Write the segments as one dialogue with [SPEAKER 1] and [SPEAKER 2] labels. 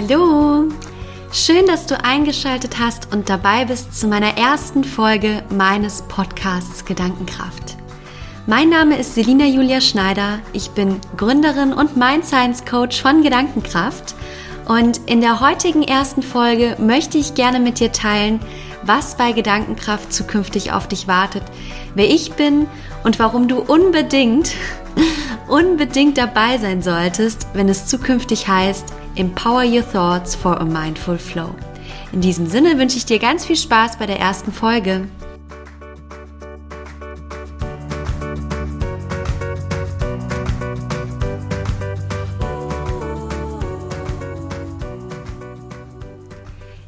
[SPEAKER 1] Hallo! Schön, dass du eingeschaltet hast und dabei bist zu meiner ersten Folge meines Podcasts Gedankenkraft. Mein Name ist Selina Julia Schneider. Ich bin Gründerin und Mind Science Coach von Gedankenkraft. Und in der heutigen ersten Folge möchte ich gerne mit dir teilen, was bei Gedankenkraft zukünftig auf dich wartet, wer ich bin und warum du unbedingt, unbedingt dabei sein solltest, wenn es zukünftig heißt, Empower Your Thoughts for a Mindful Flow. In diesem Sinne wünsche ich dir ganz viel Spaß bei der ersten Folge.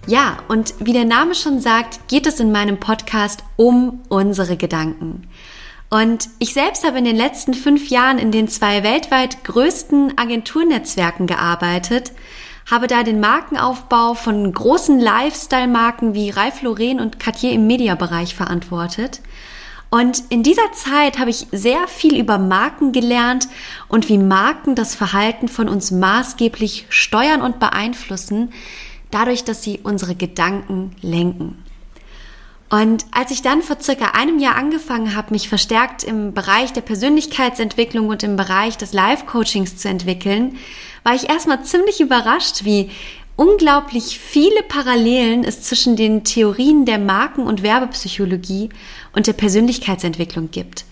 [SPEAKER 1] Ja, und wie der Name schon sagt, geht es in meinem Podcast um unsere Gedanken. Und ich selbst habe in den letzten fünf Jahren in den zwei weltweit größten Agenturnetzwerken gearbeitet, habe da den Markenaufbau von großen Lifestyle-Marken wie Ralph Lauren und Cartier im Mediabereich verantwortet. Und in dieser Zeit habe ich sehr viel über Marken gelernt und wie Marken das Verhalten von uns maßgeblich steuern und beeinflussen, dadurch, dass sie unsere Gedanken lenken. Und als ich dann vor circa einem Jahr angefangen habe, mich verstärkt im Bereich der Persönlichkeitsentwicklung und im Bereich des Life-Coachings zu entwickeln, war ich erstmal ziemlich überrascht, wie unglaublich viele Parallelen es zwischen den Theorien der Marken- und Werbepsychologie und der Persönlichkeitsentwicklung gibt.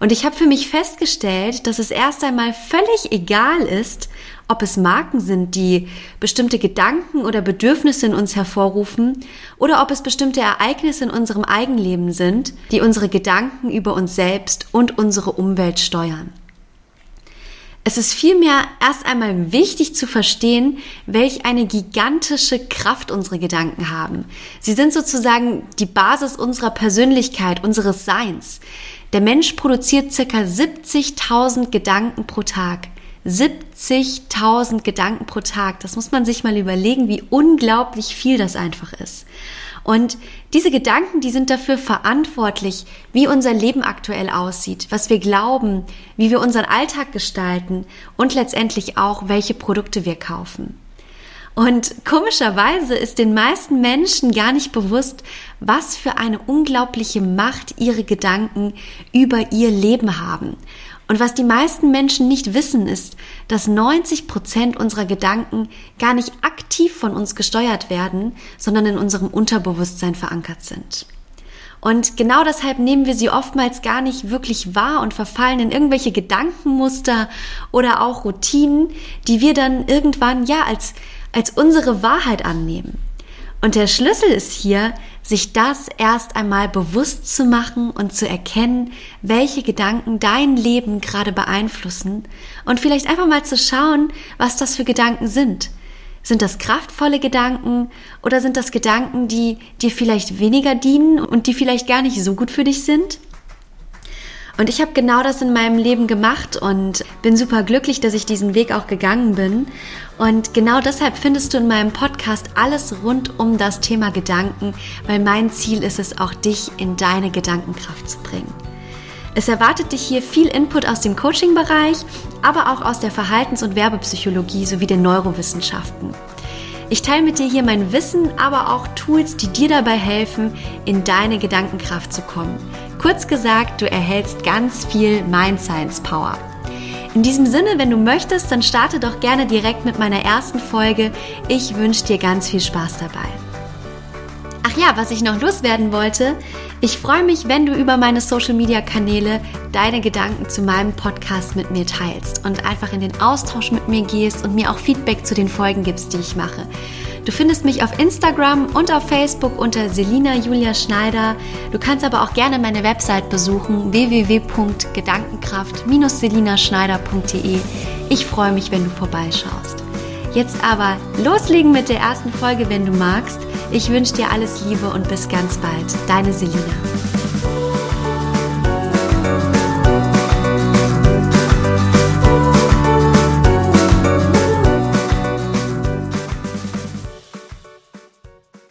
[SPEAKER 1] Und ich habe für mich festgestellt, dass es erst einmal völlig egal ist, ob es Marken sind, die bestimmte Gedanken oder Bedürfnisse in uns hervorrufen, oder ob es bestimmte Ereignisse in unserem Eigenleben sind, die unsere Gedanken über uns selbst und unsere Umwelt steuern. Es ist vielmehr erst einmal wichtig zu verstehen, welch eine gigantische Kraft unsere Gedanken haben. Sie sind sozusagen die Basis unserer Persönlichkeit, unseres Seins. Der Mensch produziert circa 70.000 Gedanken pro Tag. 70.000 Gedanken pro Tag. Das muss man sich mal überlegen, wie unglaublich viel das einfach ist. Und diese Gedanken, die sind dafür verantwortlich, wie unser Leben aktuell aussieht, was wir glauben, wie wir unseren Alltag gestalten und letztendlich auch, welche Produkte wir kaufen. Und komischerweise ist den meisten Menschen gar nicht bewusst, was für eine unglaubliche Macht ihre Gedanken über ihr Leben haben. Und was die meisten Menschen nicht wissen, ist, dass 90 Prozent unserer Gedanken gar nicht aktiv von uns gesteuert werden, sondern in unserem Unterbewusstsein verankert sind. Und genau deshalb nehmen wir sie oftmals gar nicht wirklich wahr und verfallen in irgendwelche Gedankenmuster oder auch Routinen, die wir dann irgendwann ja als als unsere Wahrheit annehmen. Und der Schlüssel ist hier, sich das erst einmal bewusst zu machen und zu erkennen, welche Gedanken dein Leben gerade beeinflussen und vielleicht einfach mal zu schauen, was das für Gedanken sind. Sind das kraftvolle Gedanken oder sind das Gedanken, die dir vielleicht weniger dienen und die vielleicht gar nicht so gut für dich sind? Und ich habe genau das in meinem Leben gemacht und bin super glücklich, dass ich diesen Weg auch gegangen bin. Und genau deshalb findest du in meinem Podcast alles rund um das Thema Gedanken, weil mein Ziel ist es, auch dich in deine Gedankenkraft zu bringen. Es erwartet dich hier viel Input aus dem Coaching-Bereich, aber auch aus der Verhaltens- und Werbepsychologie sowie den Neurowissenschaften. Ich teile mit dir hier mein Wissen, aber auch Tools, die dir dabei helfen, in deine Gedankenkraft zu kommen. Kurz gesagt, du erhältst ganz viel Mind Science Power. In diesem Sinne, wenn du möchtest, dann starte doch gerne direkt mit meiner ersten Folge. Ich wünsche dir ganz viel Spaß dabei. Ja, was ich noch loswerden wollte, ich freue mich, wenn du über meine Social Media Kanäle deine Gedanken zu meinem Podcast mit mir teilst und einfach in den Austausch mit mir gehst und mir auch Feedback zu den Folgen gibst, die ich mache. Du findest mich auf Instagram und auf Facebook unter Selina Julia Schneider. Du kannst aber auch gerne meine Website besuchen www.gedankenkraft-selinaschneider.de. Ich freue mich, wenn du vorbeischaust. Jetzt aber loslegen mit der ersten Folge, wenn du magst. Ich wünsche dir alles Liebe und bis ganz bald. Deine Selina.